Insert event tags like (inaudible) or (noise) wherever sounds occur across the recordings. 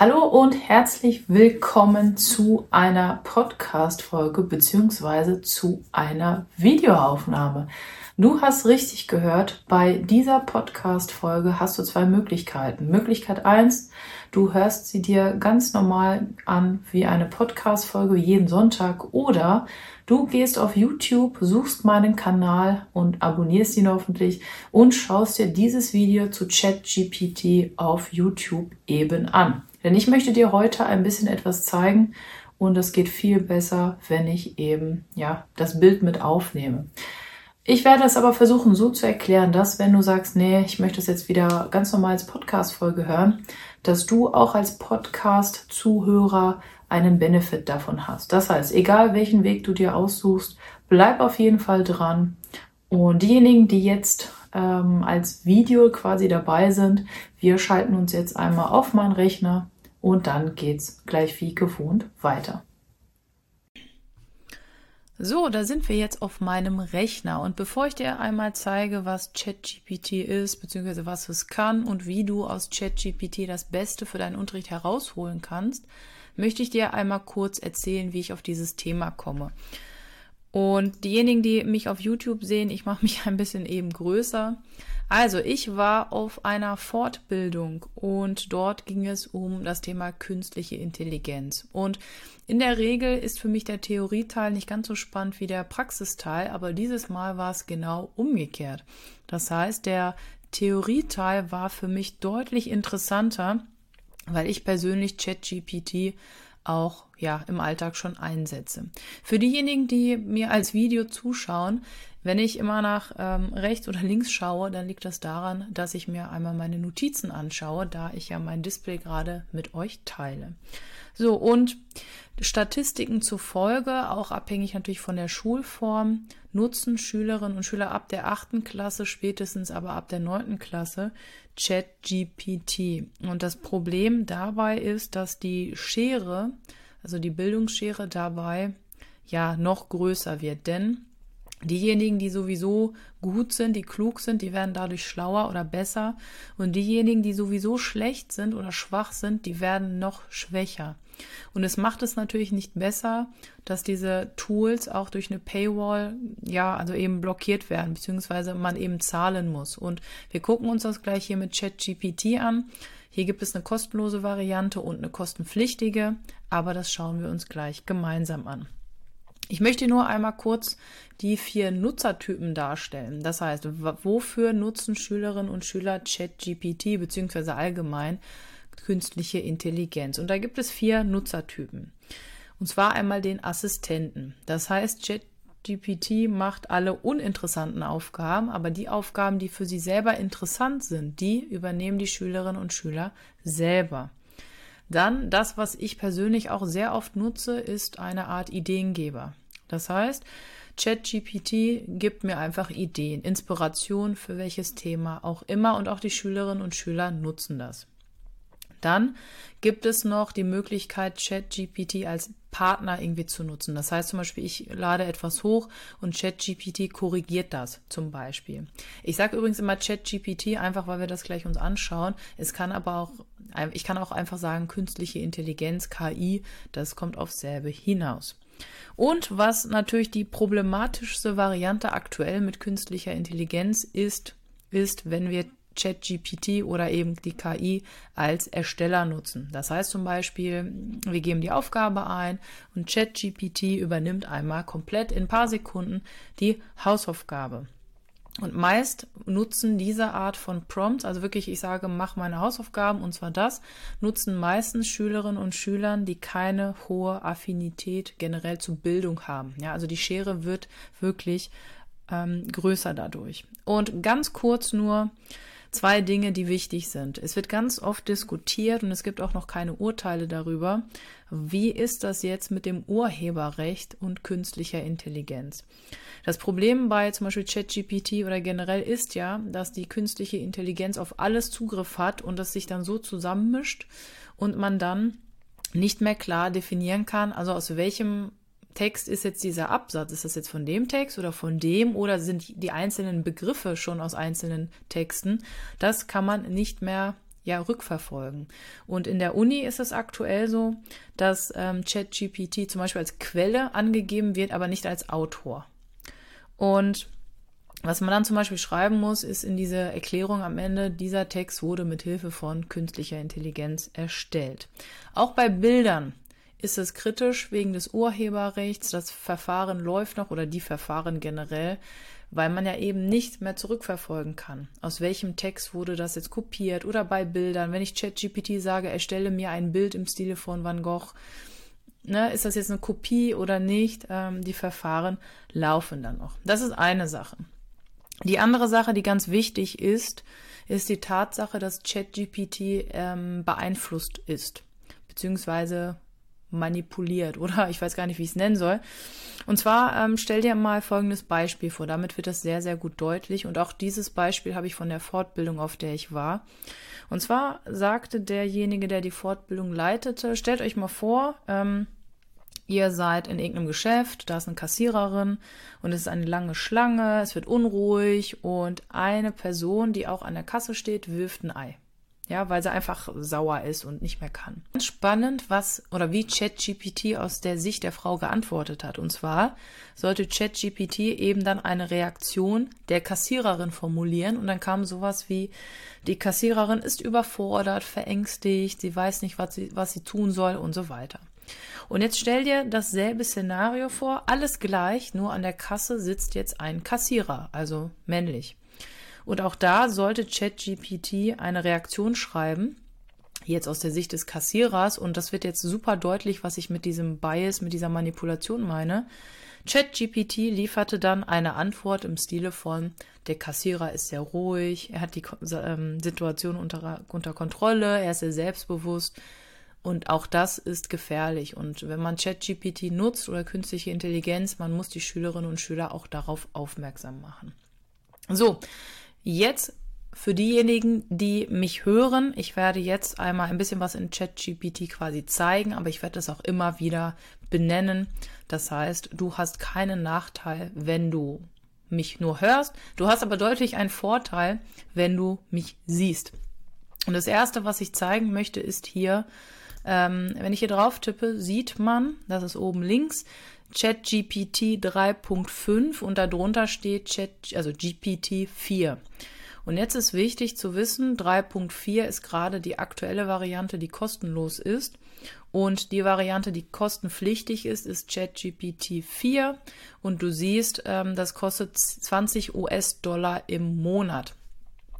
Hallo und herzlich willkommen zu einer Podcast-Folge beziehungsweise zu einer Videoaufnahme. Du hast richtig gehört, bei dieser Podcast-Folge hast du zwei Möglichkeiten. Möglichkeit eins: du hörst sie dir ganz normal an wie eine Podcast-Folge jeden Sonntag oder du gehst auf YouTube, suchst meinen Kanal und abonnierst ihn hoffentlich und schaust dir dieses Video zu ChatGPT auf YouTube eben an. Denn ich möchte dir heute ein bisschen etwas zeigen und es geht viel besser, wenn ich eben ja das Bild mit aufnehme. Ich werde es aber versuchen so zu erklären, dass wenn du sagst, nee, ich möchte es jetzt wieder ganz normal als Podcast-Folge hören, dass du auch als Podcast-Zuhörer einen Benefit davon hast. Das heißt, egal welchen Weg du dir aussuchst, bleib auf jeden Fall dran. Und diejenigen, die jetzt ähm, als Video quasi dabei sind. Wir schalten uns jetzt einmal auf meinen Rechner und dann geht's gleich wie gewohnt weiter. So, da sind wir jetzt auf meinem Rechner. Und bevor ich dir einmal zeige, was ChatGPT ist, beziehungsweise was es kann und wie du aus ChatGPT das Beste für deinen Unterricht herausholen kannst, möchte ich dir einmal kurz erzählen, wie ich auf dieses Thema komme. Und diejenigen, die mich auf YouTube sehen, ich mache mich (laughs) ein bisschen eben größer. Also, ich war auf einer Fortbildung und dort ging es um das Thema künstliche Intelligenz. Und in der Regel ist für mich der Theorieteil nicht ganz so spannend wie der Praxisteil, aber dieses Mal war es genau umgekehrt. Das heißt, der Theorieteil war für mich deutlich interessanter, weil ich persönlich ChatGPT auch ja im Alltag schon einsetze. Für diejenigen, die mir als Video zuschauen, wenn ich immer nach ähm, rechts oder links schaue, dann liegt das daran, dass ich mir einmal meine Notizen anschaue, da ich ja mein Display gerade mit euch teile. So, und Statistiken zufolge, auch abhängig natürlich von der Schulform, nutzen Schülerinnen und Schüler ab der achten Klasse, spätestens aber ab der neunten Klasse, ChatGPT. Und das Problem dabei ist, dass die Schere, also die Bildungsschere dabei, ja noch größer wird. Denn Diejenigen, die sowieso gut sind, die klug sind, die werden dadurch schlauer oder besser. Und diejenigen, die sowieso schlecht sind oder schwach sind, die werden noch schwächer. Und es macht es natürlich nicht besser, dass diese Tools auch durch eine Paywall, ja, also eben blockiert werden, beziehungsweise man eben zahlen muss. Und wir gucken uns das gleich hier mit ChatGPT an. Hier gibt es eine kostenlose Variante und eine kostenpflichtige, aber das schauen wir uns gleich gemeinsam an. Ich möchte nur einmal kurz die vier Nutzertypen darstellen. Das heißt, wofür nutzen Schülerinnen und Schüler ChatGPT beziehungsweise allgemein künstliche Intelligenz? Und da gibt es vier Nutzertypen. Und zwar einmal den Assistenten. Das heißt, ChatGPT macht alle uninteressanten Aufgaben, aber die Aufgaben, die für sie selber interessant sind, die übernehmen die Schülerinnen und Schüler selber. Dann das, was ich persönlich auch sehr oft nutze, ist eine Art Ideengeber. Das heißt, ChatGPT gibt mir einfach Ideen, Inspiration für welches Thema auch immer und auch die Schülerinnen und Schüler nutzen das. Dann gibt es noch die Möglichkeit, ChatGPT als Partner irgendwie zu nutzen. Das heißt zum Beispiel, ich lade etwas hoch und ChatGPT korrigiert das zum Beispiel. Ich sage übrigens immer ChatGPT einfach, weil wir das gleich uns anschauen. Es kann aber auch, ich kann auch einfach sagen, künstliche Intelligenz, KI, das kommt aufs selbe hinaus. Und was natürlich die problematischste Variante aktuell mit künstlicher Intelligenz ist, ist, wenn wir ChatGPT oder eben die KI als Ersteller nutzen. Das heißt zum Beispiel, wir geben die Aufgabe ein und ChatGPT übernimmt einmal komplett in ein paar Sekunden die Hausaufgabe. Und meist nutzen diese Art von Prompts, also wirklich, ich sage, mach meine Hausaufgaben und zwar das, nutzen meistens Schülerinnen und Schülern, die keine hohe Affinität generell zu Bildung haben. Ja, also die Schere wird wirklich ähm, größer dadurch. Und ganz kurz nur zwei Dinge, die wichtig sind. Es wird ganz oft diskutiert und es gibt auch noch keine Urteile darüber, wie ist das jetzt mit dem Urheberrecht und künstlicher Intelligenz. Das Problem bei zum Beispiel ChatGPT oder generell ist ja, dass die künstliche Intelligenz auf alles Zugriff hat und das sich dann so zusammenmischt und man dann nicht mehr klar definieren kann, also aus welchem Text ist jetzt dieser Absatz? Ist das jetzt von dem Text oder von dem oder sind die einzelnen Begriffe schon aus einzelnen Texten? Das kann man nicht mehr ja, rückverfolgen. Und in der Uni ist es aktuell so, dass ähm, ChatGPT zum Beispiel als Quelle angegeben wird, aber nicht als Autor. Und was man dann zum Beispiel schreiben muss, ist in dieser Erklärung am Ende, dieser Text wurde mit Hilfe von künstlicher Intelligenz erstellt. Auch bei Bildern ist es kritisch wegen des Urheberrechts. Das Verfahren läuft noch oder die Verfahren generell, weil man ja eben nicht mehr zurückverfolgen kann. Aus welchem Text wurde das jetzt kopiert oder bei Bildern. Wenn ich ChatGPT sage, erstelle mir ein Bild im Stile von Van Gogh, ne, ist das jetzt eine Kopie oder nicht? Ähm, die Verfahren laufen dann noch. Das ist eine Sache. Die andere Sache, die ganz wichtig ist, ist die Tatsache, dass ChatGPT ähm, beeinflusst ist, beziehungsweise manipuliert oder (laughs) ich weiß gar nicht, wie ich es nennen soll. Und zwar ähm, stell dir mal folgendes Beispiel vor. Damit wird das sehr, sehr gut deutlich. Und auch dieses Beispiel habe ich von der Fortbildung, auf der ich war. Und zwar sagte derjenige, der die Fortbildung leitete, stellt euch mal vor, ähm, ihr seid in irgendeinem Geschäft, da ist eine Kassiererin und es ist eine lange Schlange, es wird unruhig und eine Person, die auch an der Kasse steht, wirft ein Ei ja, weil sie einfach sauer ist und nicht mehr kann. Ganz spannend, was oder wie ChatGPT aus der Sicht der Frau geantwortet hat. Und zwar sollte ChatGPT eben dann eine Reaktion der Kassiererin formulieren und dann kam sowas wie, die Kassiererin ist überfordert, verängstigt, sie weiß nicht, was sie, was sie tun soll und so weiter. Und jetzt stell dir dasselbe Szenario vor, alles gleich, nur an der Kasse sitzt jetzt ein Kassierer, also männlich. Und auch da sollte ChatGPT eine Reaktion schreiben, jetzt aus der Sicht des Kassierers, und das wird jetzt super deutlich, was ich mit diesem Bias, mit dieser Manipulation meine. ChatGPT lieferte dann eine Antwort im Stile von, der Kassierer ist sehr ruhig, er hat die ähm, Situation unter, unter Kontrolle, er ist sehr selbstbewusst. Und auch das ist gefährlich. Und wenn man ChatGPT nutzt oder künstliche Intelligenz, man muss die Schülerinnen und Schüler auch darauf aufmerksam machen. So, Jetzt für diejenigen, die mich hören, ich werde jetzt einmal ein bisschen was in ChatGPT quasi zeigen, aber ich werde das auch immer wieder benennen. Das heißt, du hast keinen Nachteil, wenn du mich nur hörst. Du hast aber deutlich einen Vorteil, wenn du mich siehst. Und das erste, was ich zeigen möchte, ist hier, ähm, wenn ich hier drauf tippe, sieht man, das ist oben links, ChatGPT 3.5 und darunter steht Chat, also GPT 4. Und jetzt ist wichtig zu wissen, 3.4 ist gerade die aktuelle Variante, die kostenlos ist. Und die Variante, die kostenpflichtig ist, ist ChatGPT 4. Und du siehst, ähm, das kostet 20 US-Dollar im Monat.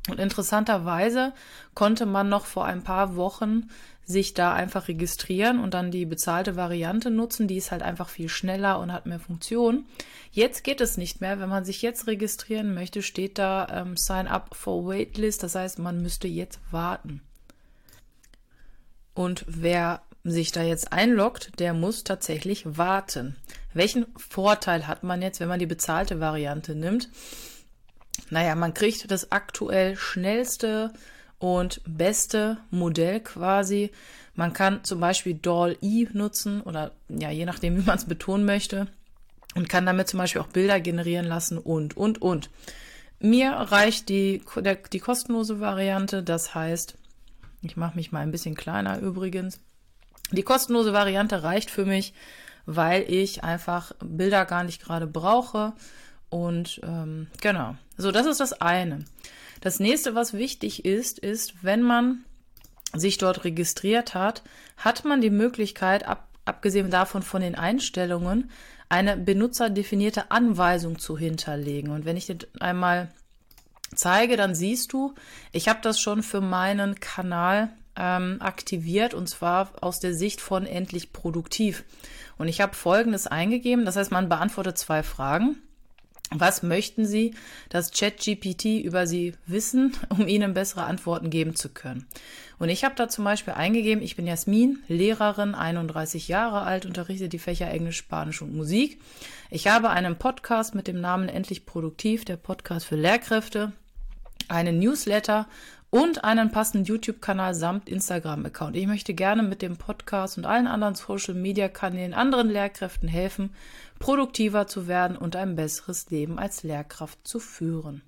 Und interessanterweise konnte man noch vor ein paar Wochen sich da einfach registrieren und dann die bezahlte Variante nutzen. Die ist halt einfach viel schneller und hat mehr Funktionen. Jetzt geht es nicht mehr. Wenn man sich jetzt registrieren möchte, steht da ähm, Sign up for Waitlist. Das heißt, man müsste jetzt warten. Und wer sich da jetzt einloggt, der muss tatsächlich warten. Welchen Vorteil hat man jetzt, wenn man die bezahlte Variante nimmt? Naja, man kriegt das aktuell schnellste und beste Modell quasi. Man kann zum Beispiel DALL-E nutzen oder ja, je nachdem, wie man es betonen möchte und kann damit zum Beispiel auch Bilder generieren lassen und, und, und. Mir reicht die, der, die kostenlose Variante, das heißt, ich mache mich mal ein bisschen kleiner übrigens. Die kostenlose Variante reicht für mich, weil ich einfach Bilder gar nicht gerade brauche. Und ähm, genau, so das ist das eine. Das nächste, was wichtig ist, ist, wenn man sich dort registriert hat, hat man die Möglichkeit, ab, abgesehen davon von den Einstellungen, eine benutzerdefinierte Anweisung zu hinterlegen. Und wenn ich dir einmal zeige, dann siehst du, ich habe das schon für meinen Kanal ähm, aktiviert und zwar aus der Sicht von endlich produktiv. Und ich habe Folgendes eingegeben, das heißt, man beantwortet zwei Fragen. Was möchten Sie, dass ChatGPT über Sie wissen, (laughs) um Ihnen bessere Antworten geben zu können? Und ich habe da zum Beispiel eingegeben, ich bin Jasmin, Lehrerin, 31 Jahre alt, unterrichte die Fächer Englisch, Spanisch und Musik. Ich habe einen Podcast mit dem Namen Endlich Produktiv, der Podcast für Lehrkräfte, einen Newsletter und einen passenden YouTube-Kanal samt Instagram-Account. Ich möchte gerne mit dem Podcast und allen anderen Social-Media-Kanälen anderen Lehrkräften helfen, produktiver zu werden und ein besseres Leben als Lehrkraft zu führen.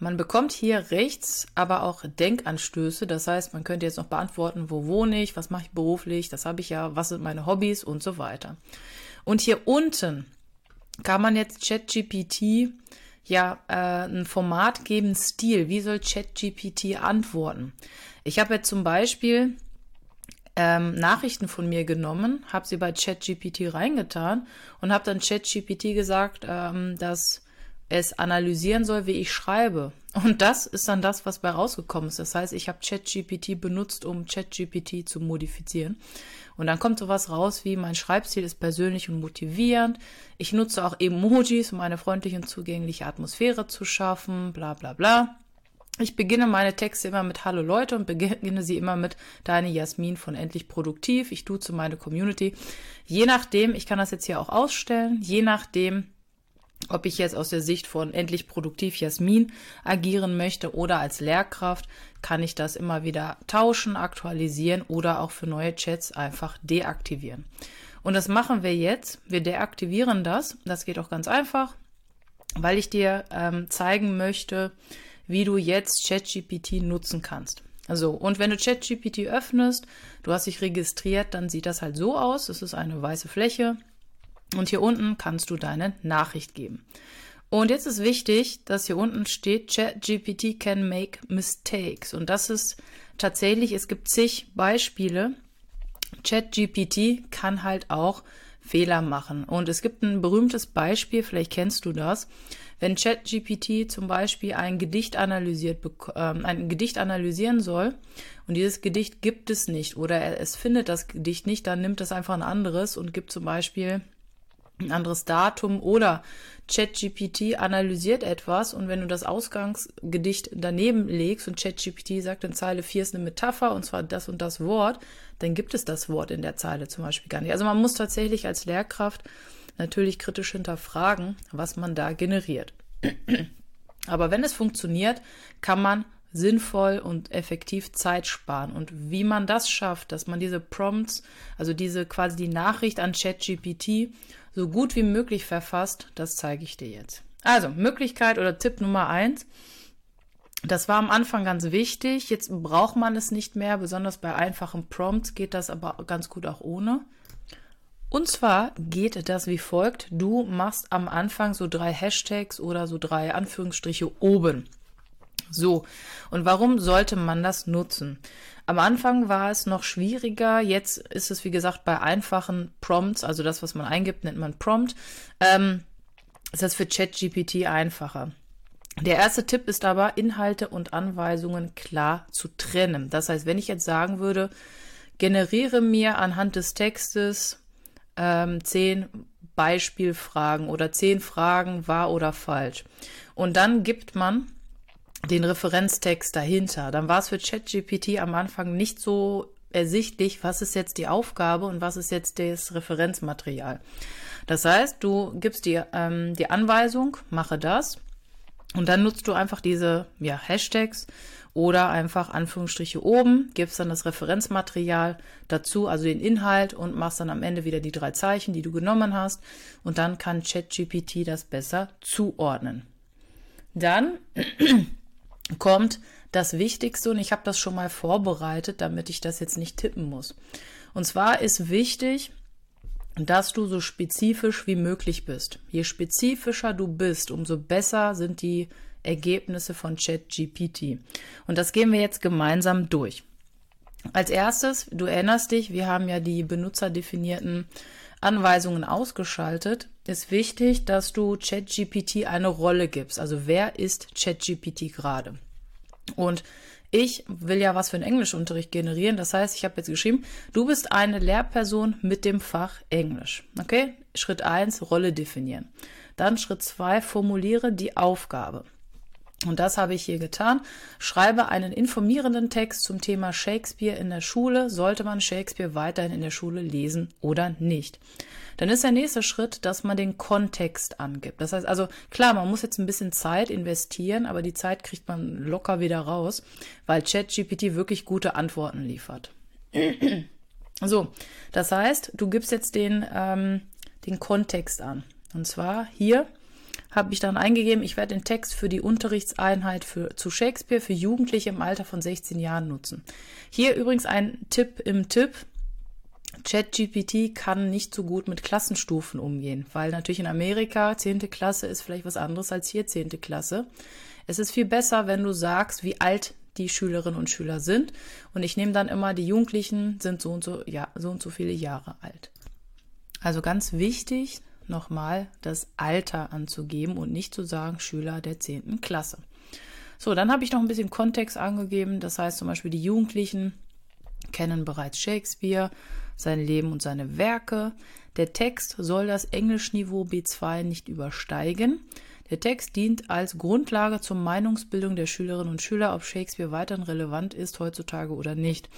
Man bekommt hier rechts aber auch Denkanstöße. Das heißt, man könnte jetzt noch beantworten, wo wohne ich, was mache ich beruflich, das habe ich ja, was sind meine Hobbys und so weiter. Und hier unten kann man jetzt ChatGPT ja äh, ein Format geben, Stil. Wie soll ChatGPT antworten? Ich habe jetzt zum Beispiel ähm, Nachrichten von mir genommen, habe sie bei ChatGPT reingetan und habe dann ChatGPT gesagt, ähm, dass es analysieren soll, wie ich schreibe. Und das ist dann das, was bei rausgekommen ist. Das heißt, ich habe ChatGPT benutzt, um ChatGPT zu modifizieren. Und dann kommt sowas raus wie, mein Schreibstil ist persönlich und motivierend. Ich nutze auch Emojis, um eine freundliche und zugängliche Atmosphäre zu schaffen, bla bla bla. Ich beginne meine Texte immer mit Hallo Leute und beginne sie immer mit Deine Jasmin von Endlich Produktiv. Ich duze meine Community. Je nachdem, ich kann das jetzt hier auch ausstellen, je nachdem, ob ich jetzt aus der Sicht von Endlich Produktiv Jasmin agieren möchte oder als Lehrkraft, kann ich das immer wieder tauschen, aktualisieren oder auch für neue Chats einfach deaktivieren. Und das machen wir jetzt. Wir deaktivieren das. Das geht auch ganz einfach, weil ich dir ähm, zeigen möchte, wie du jetzt ChatGPT nutzen kannst. Also, und wenn du ChatGPT öffnest, du hast dich registriert, dann sieht das halt so aus. Es ist eine weiße Fläche. Und hier unten kannst du deine Nachricht geben. Und jetzt ist wichtig, dass hier unten steht, ChatGPT can make mistakes. Und das ist tatsächlich, es gibt zig Beispiele. ChatGPT kann halt auch Fehler machen. Und es gibt ein berühmtes Beispiel, vielleicht kennst du das. Wenn ChatGPT zum Beispiel ein Gedicht analysiert, äh, ein Gedicht analysieren soll und dieses Gedicht gibt es nicht oder es findet das Gedicht nicht, dann nimmt es einfach ein anderes und gibt zum Beispiel ein anderes Datum oder ChatGPT analysiert etwas und wenn du das Ausgangsgedicht daneben legst und ChatGPT sagt in Zeile 4 ist eine Metapher und zwar das und das Wort, dann gibt es das Wort in der Zeile zum Beispiel gar nicht. Also man muss tatsächlich als Lehrkraft natürlich kritisch hinterfragen, was man da generiert. (clears throat) Aber wenn es funktioniert, kann man sinnvoll und effektiv Zeit sparen. Und wie man das schafft, dass man diese Prompts, also diese quasi die Nachricht an ChatGPT so gut wie möglich verfasst, das zeige ich dir jetzt. Also, Möglichkeit oder Tipp Nummer eins. Das war am Anfang ganz wichtig. Jetzt braucht man es nicht mehr. Besonders bei einfachen Prompts geht das aber ganz gut auch ohne. Und zwar geht das wie folgt. Du machst am Anfang so drei Hashtags oder so drei Anführungsstriche oben. So, und warum sollte man das nutzen? Am Anfang war es noch schwieriger, jetzt ist es wie gesagt bei einfachen Prompts, also das, was man eingibt, nennt man Prompt, ähm, ist das für ChatGPT einfacher. Der erste Tipp ist aber, Inhalte und Anweisungen klar zu trennen. Das heißt, wenn ich jetzt sagen würde, generiere mir anhand des Textes ähm, zehn Beispielfragen oder zehn Fragen wahr oder falsch. Und dann gibt man den Referenztext dahinter. Dann war es für ChatGPT am Anfang nicht so ersichtlich, was ist jetzt die Aufgabe und was ist jetzt das Referenzmaterial. Das heißt, du gibst dir ähm, die Anweisung, mache das und dann nutzt du einfach diese ja, Hashtags oder einfach Anführungsstriche oben, gibst dann das Referenzmaterial dazu, also den Inhalt und machst dann am Ende wieder die drei Zeichen, die du genommen hast und dann kann ChatGPT das besser zuordnen. Dann kommt das Wichtigste und ich habe das schon mal vorbereitet, damit ich das jetzt nicht tippen muss. Und zwar ist wichtig, dass du so spezifisch wie möglich bist. Je spezifischer du bist, umso besser sind die Ergebnisse von ChatGPT. Und das gehen wir jetzt gemeinsam durch. Als erstes, du erinnerst dich, wir haben ja die benutzerdefinierten Anweisungen ausgeschaltet, ist wichtig, dass du ChatGPT eine Rolle gibst. Also wer ist ChatGPT gerade? Und ich will ja was für einen Englischunterricht generieren. Das heißt, ich habe jetzt geschrieben, du bist eine Lehrperson mit dem Fach Englisch. Okay? Schritt eins: Rolle definieren. Dann Schritt zwei, formuliere die Aufgabe. Und das habe ich hier getan. Schreibe einen informierenden Text zum Thema Shakespeare in der Schule. Sollte man Shakespeare weiterhin in der Schule lesen oder nicht? Dann ist der nächste Schritt, dass man den Kontext angibt. Das heißt also, klar, man muss jetzt ein bisschen Zeit investieren, aber die Zeit kriegt man locker wieder raus, weil ChatGPT wirklich gute Antworten liefert. so, das heißt, du gibst jetzt den, ähm, den Kontext an. Und zwar hier habe ich dann eingegeben, ich werde den Text für die Unterrichtseinheit für, zu Shakespeare für Jugendliche im Alter von 16 Jahren nutzen. Hier übrigens ein Tipp im Tipp. ChatGPT kann nicht so gut mit Klassenstufen umgehen, weil natürlich in Amerika 10. Klasse ist vielleicht was anderes als hier 10. Klasse. Es ist viel besser, wenn du sagst, wie alt die Schülerinnen und Schüler sind. Und ich nehme dann immer, die Jugendlichen sind so und so, ja, so und so viele Jahre alt. Also ganz wichtig, nochmal das Alter anzugeben und nicht zu sagen Schüler der 10. Klasse. So, dann habe ich noch ein bisschen Kontext angegeben. Das heißt zum Beispiel, die Jugendlichen kennen bereits Shakespeare, sein Leben und seine Werke. Der Text soll das Englischniveau B2 nicht übersteigen. Der Text dient als Grundlage zur Meinungsbildung der Schülerinnen und Schüler, ob Shakespeare weiterhin relevant ist heutzutage oder nicht.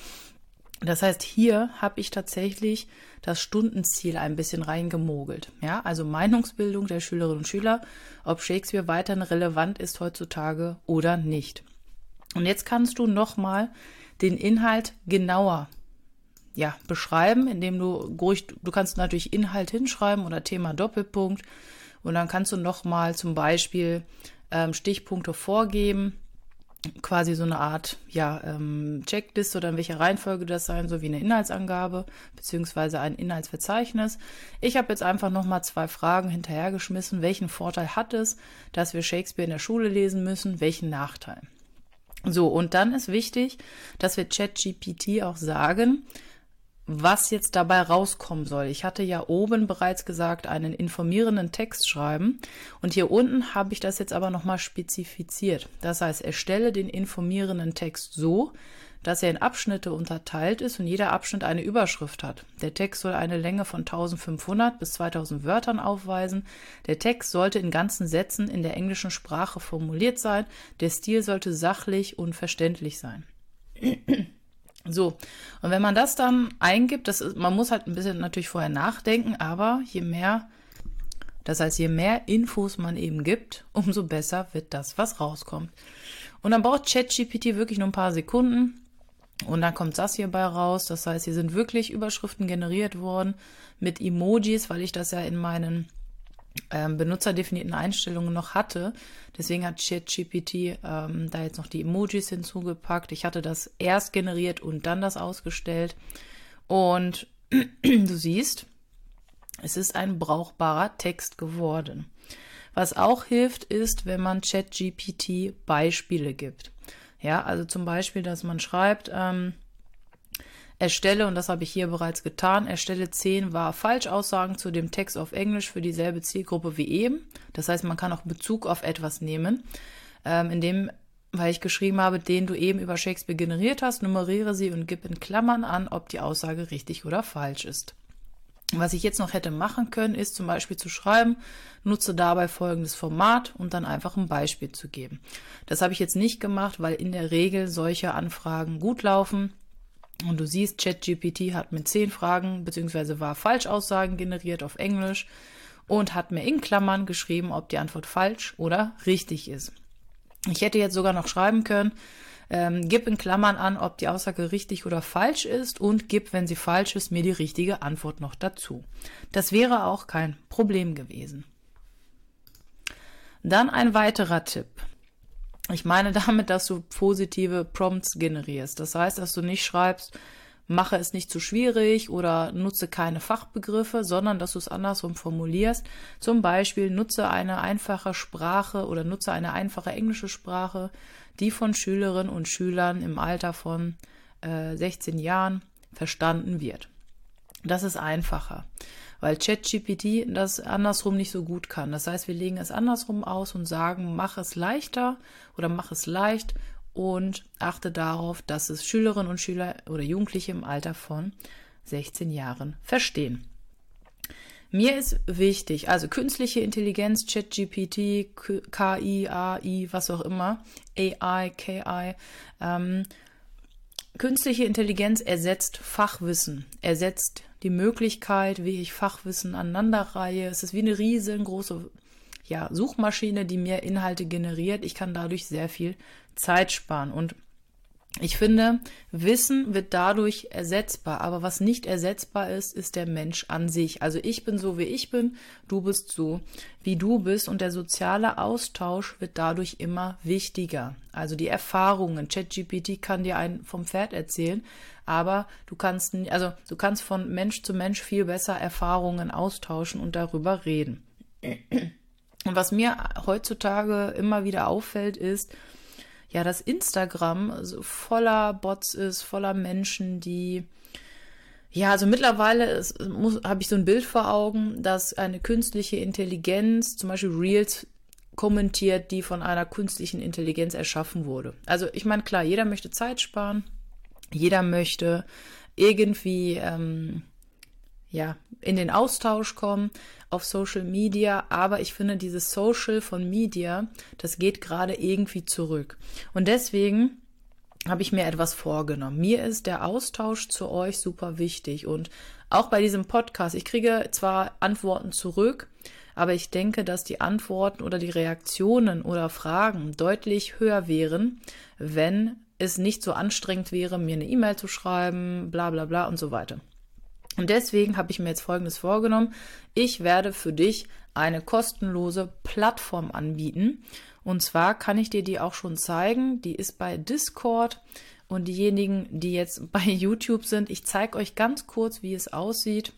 Das heißt, hier habe ich tatsächlich das Stundenziel ein bisschen reingemogelt. Ja, also Meinungsbildung der Schülerinnen und Schüler, ob Shakespeare weiterhin relevant ist heutzutage oder nicht. Und jetzt kannst du nochmal den Inhalt genauer ja, beschreiben, indem du du kannst natürlich Inhalt hinschreiben oder Thema Doppelpunkt und dann kannst du nochmal zum Beispiel ähm, Stichpunkte vorgeben quasi so eine Art ja, ähm, Checkliste oder in welcher Reihenfolge das sein soll, wie eine Inhaltsangabe beziehungsweise ein Inhaltsverzeichnis. Ich habe jetzt einfach nochmal zwei Fragen hinterhergeschmissen. Welchen Vorteil hat es, dass wir Shakespeare in der Schule lesen müssen? Welchen Nachteil? So, und dann ist wichtig, dass wir ChatGPT auch sagen, was jetzt dabei rauskommen soll. Ich hatte ja oben bereits gesagt, einen informierenden Text schreiben und hier unten habe ich das jetzt aber nochmal spezifiziert. Das heißt, erstelle den informierenden Text so, dass er in Abschnitte unterteilt ist und jeder Abschnitt eine Überschrift hat. Der Text soll eine Länge von 1500 bis 2000 Wörtern aufweisen. Der Text sollte in ganzen Sätzen in der englischen Sprache formuliert sein. Der Stil sollte sachlich und verständlich sein. So, und wenn man das dann eingibt, das ist, man muss halt ein bisschen natürlich vorher nachdenken, aber je mehr, das heißt, je mehr Infos man eben gibt, (laughs) umso besser wird das, was rauskommt. Und dann braucht ChatGPT wirklich nur ein paar Sekunden und dann kommt das hierbei raus. Das heißt, hier sind wirklich Überschriften generiert worden mit Emojis, weil ich das ja in meinen ähm, benutzerdefinierten Einstellungen noch hatte. Deswegen hat ChatGPT ähm, da jetzt noch die Emojis hinzugepackt. Ich hatte das erst generiert und dann das ausgestellt. Und (clears throat) du siehst, es ist ein brauchbarer Text geworden. Was auch hilft, ist, wenn man ChatGPT Beispiele gibt. Ja, also zum Beispiel, dass man schreibt, ähm, Erstelle, und das habe ich hier bereits getan, erstelle 10 wahr Falschaussagen zu dem Text auf Englisch für dieselbe Zielgruppe wie eben. Das heißt, man kann auch Bezug auf etwas nehmen. Ähm, in dem, weil ich geschrieben habe, den du eben über Shakespeare generiert hast, nummeriere sie und gib in Klammern an, ob die Aussage richtig oder falsch ist. Was ich jetzt noch hätte machen können, ist zum Beispiel zu schreiben, nutze dabei folgendes Format und dann einfach ein Beispiel zu geben. Das habe ich jetzt nicht gemacht, weil in der Regel solche Anfragen gut laufen. Und du siehst, ChatGPT hat mit zehn Fragen bzw. war Falschaussagen generiert auf Englisch und hat mir in Klammern geschrieben, ob die Antwort falsch oder richtig ist. Ich hätte jetzt sogar noch schreiben können, ähm, gib in Klammern an, ob die Aussage richtig oder falsch ist und gib, wenn sie falsch ist, mir die richtige Antwort noch dazu. Das wäre auch kein Problem gewesen. Dann ein weiterer Tipp. Ich meine (laughs) damit, dass du positive Prompts generierst. Das heißt, dass du nicht schreibst, mache es nicht zu schwierig oder nutze keine Fachbegriffe, sondern dass du es andersrum formulierst. Zum Beispiel nutze eine einfache Sprache oder nutze eine einfache englische Sprache, die von Schülerinnen und Schülern im Alter von äh, 16 Jahren verstanden wird. Das ist einfacher weil ChatGPT das andersrum nicht so gut kann. Das heißt, wir legen es andersrum aus und sagen, mach es leichter oder mach es leicht und achte darauf, dass es Schülerinnen und Schüler oder Jugendliche im Alter von 16 Jahren verstehen. Mir ist wichtig, also künstliche Intelligenz, ChatGPT, KI, AI, was auch immer, AI, KI, ähm, künstliche Intelligenz ersetzt Fachwissen, ersetzt die Möglichkeit, wie ich Fachwissen aneinanderreihe. Es ist wie eine riesengroße ja, Suchmaschine, die mir Inhalte generiert. Ich kann dadurch sehr viel Zeit sparen und ich finde, Wissen wird dadurch ersetzbar, aber was nicht ersetzbar ist, ist der Mensch an sich. Also ich bin so, wie ich bin, du bist so, wie du bist und der soziale Austausch wird dadurch immer wichtiger. Also die Erfahrungen, ChatGPT kann dir einen vom Pferd erzählen, aber du kannst, also du kannst von Mensch zu Mensch viel besser Erfahrungen austauschen und darüber reden. Und was mir heutzutage immer wieder auffällt, ist, ja, dass Instagram also voller Bots ist, voller Menschen, die ja, also mittlerweile habe ich so ein Bild vor Augen, dass eine künstliche Intelligenz, zum Beispiel Reels, kommentiert, die von einer künstlichen Intelligenz erschaffen wurde. Also ich meine, klar, jeder möchte Zeit sparen, jeder möchte irgendwie ähm, ja, in den Austausch kommen auf Social Media, aber ich finde dieses Social von Media, das geht gerade irgendwie zurück. Und deswegen habe ich mir etwas vorgenommen. Mir ist der Austausch zu euch super wichtig und auch bei diesem Podcast, ich kriege zwar Antworten zurück, aber ich denke, dass die Antworten oder die Reaktionen oder Fragen deutlich höher wären, wenn es nicht so anstrengend wäre, mir eine E-Mail zu schreiben, bla bla bla und so weiter. Und deswegen habe ich mir jetzt Folgendes vorgenommen. Ich werde für dich eine kostenlose Plattform anbieten. Und zwar kann ich dir die auch schon zeigen. Die ist bei Discord. Und diejenigen, die jetzt (laughs) bei YouTube sind, ich zeige euch ganz kurz, wie es aussieht.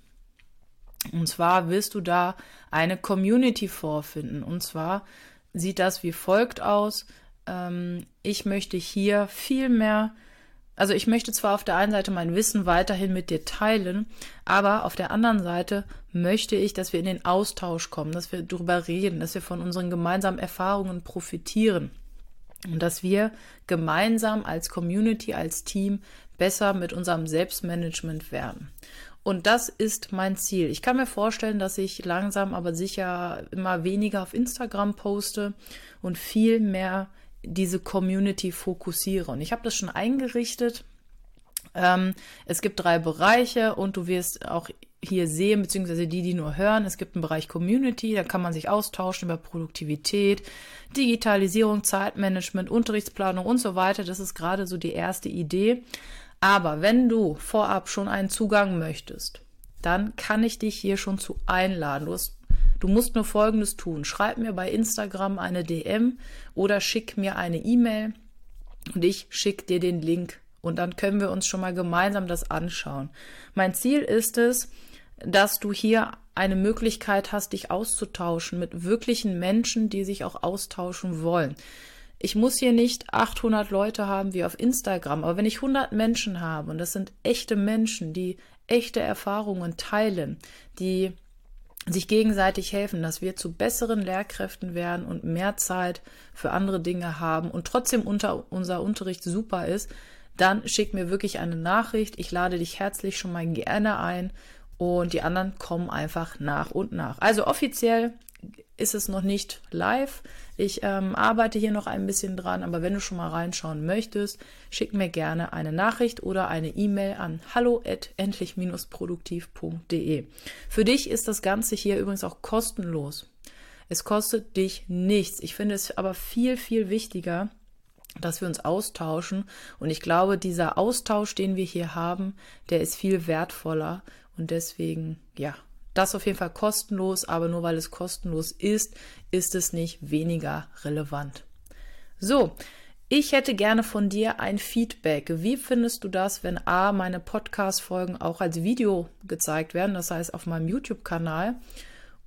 Und zwar wirst du da eine Community vorfinden. Und zwar sieht das wie folgt aus. Ähm, ich möchte hier viel mehr also ich möchte zwar auf der einen Seite mein Wissen weiterhin mit dir teilen, aber auf der anderen Seite möchte ich, dass wir in den Austausch kommen, dass wir darüber reden, dass wir von unseren gemeinsamen Erfahrungen profitieren und dass wir gemeinsam als Community, als Team besser mit unserem Selbstmanagement werden. Und das ist mein Ziel. Ich kann mir vorstellen, dass ich langsam aber sicher immer weniger auf Instagram poste und viel mehr diese Community fokussiere. Und ich habe das schon eingerichtet. Ähm, es gibt drei Bereiche und du wirst auch hier sehen, beziehungsweise die, die nur hören, es gibt einen Bereich Community, da kann man sich austauschen über Produktivität, Digitalisierung, Zeitmanagement, Unterrichtsplanung und so weiter. Das ist gerade so die erste Idee. Aber wenn du vorab schon einen Zugang möchtest, dann kann ich dich hier schon zu einladen. Du hast Du musst nur Folgendes tun. Schreib mir bei Instagram eine DM oder schick mir eine E-Mail und ich schicke dir den Link und dann können wir uns schon mal gemeinsam das anschauen. Mein Ziel ist es, dass du hier eine Möglichkeit hast, dich auszutauschen mit wirklichen Menschen, die sich auch austauschen wollen. Ich muss hier nicht 800 Leute haben wie auf Instagram, aber wenn ich 100 Menschen habe und das sind echte Menschen, die echte Erfahrungen teilen, die sich gegenseitig helfen, dass wir zu besseren Lehrkräften werden und mehr Zeit für andere Dinge haben und trotzdem unter unser Unterricht super ist, dann schick mir wirklich eine Nachricht. Ich lade dich herzlich schon mal gerne ein und die anderen kommen einfach nach und nach. Also offiziell ist es noch nicht live. Ich ähm, arbeite hier noch ein bisschen dran, aber wenn du schon mal reinschauen möchtest, schick mir gerne eine Nachricht oder eine E-Mail an hallo@endlich-produktiv.de. Für dich ist das Ganze hier übrigens auch kostenlos. Es kostet dich nichts. Ich finde es aber viel, viel wichtiger, dass wir uns austauschen. Und ich glaube, dieser Austausch, den wir hier haben, der ist viel wertvoller. Und deswegen, ja, das auf jeden Fall kostenlos, aber nur weil es kostenlos ist, ist es nicht weniger relevant. So, ich hätte gerne von dir ein Feedback. Wie findest du das, wenn A, meine Podcast-Folgen auch als Video gezeigt werden, das heißt auf meinem YouTube-Kanal?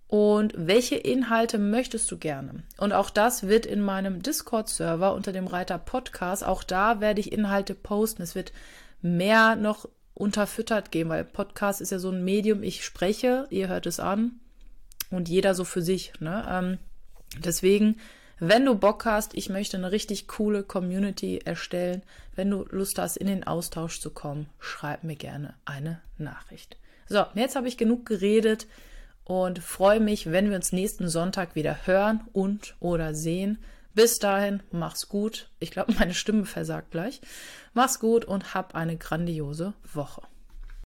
Und welche Inhalte möchtest du gerne? Und auch das wird in meinem Discord-Server unter dem Reiter Podcast, auch da werde ich Inhalte posten. Es wird mehr noch unterfüttert gehen, weil Podcast ist ja so ein Medium, ich spreche, ihr hört es an und jeder so für sich. Ne? Ähm, deswegen, wenn du Bock hast, ich möchte eine richtig coole Community erstellen, wenn du Lust hast, in den Austausch zu kommen, schreib mir gerne eine Nachricht. So, jetzt habe ich genug geredet und freue mich, wenn wir uns nächsten Sonntag wieder hören und oder sehen. Bis dahin, mach's gut. Ich glaube, meine Stimme versagt gleich. Mach's gut und hab eine grandiose Woche.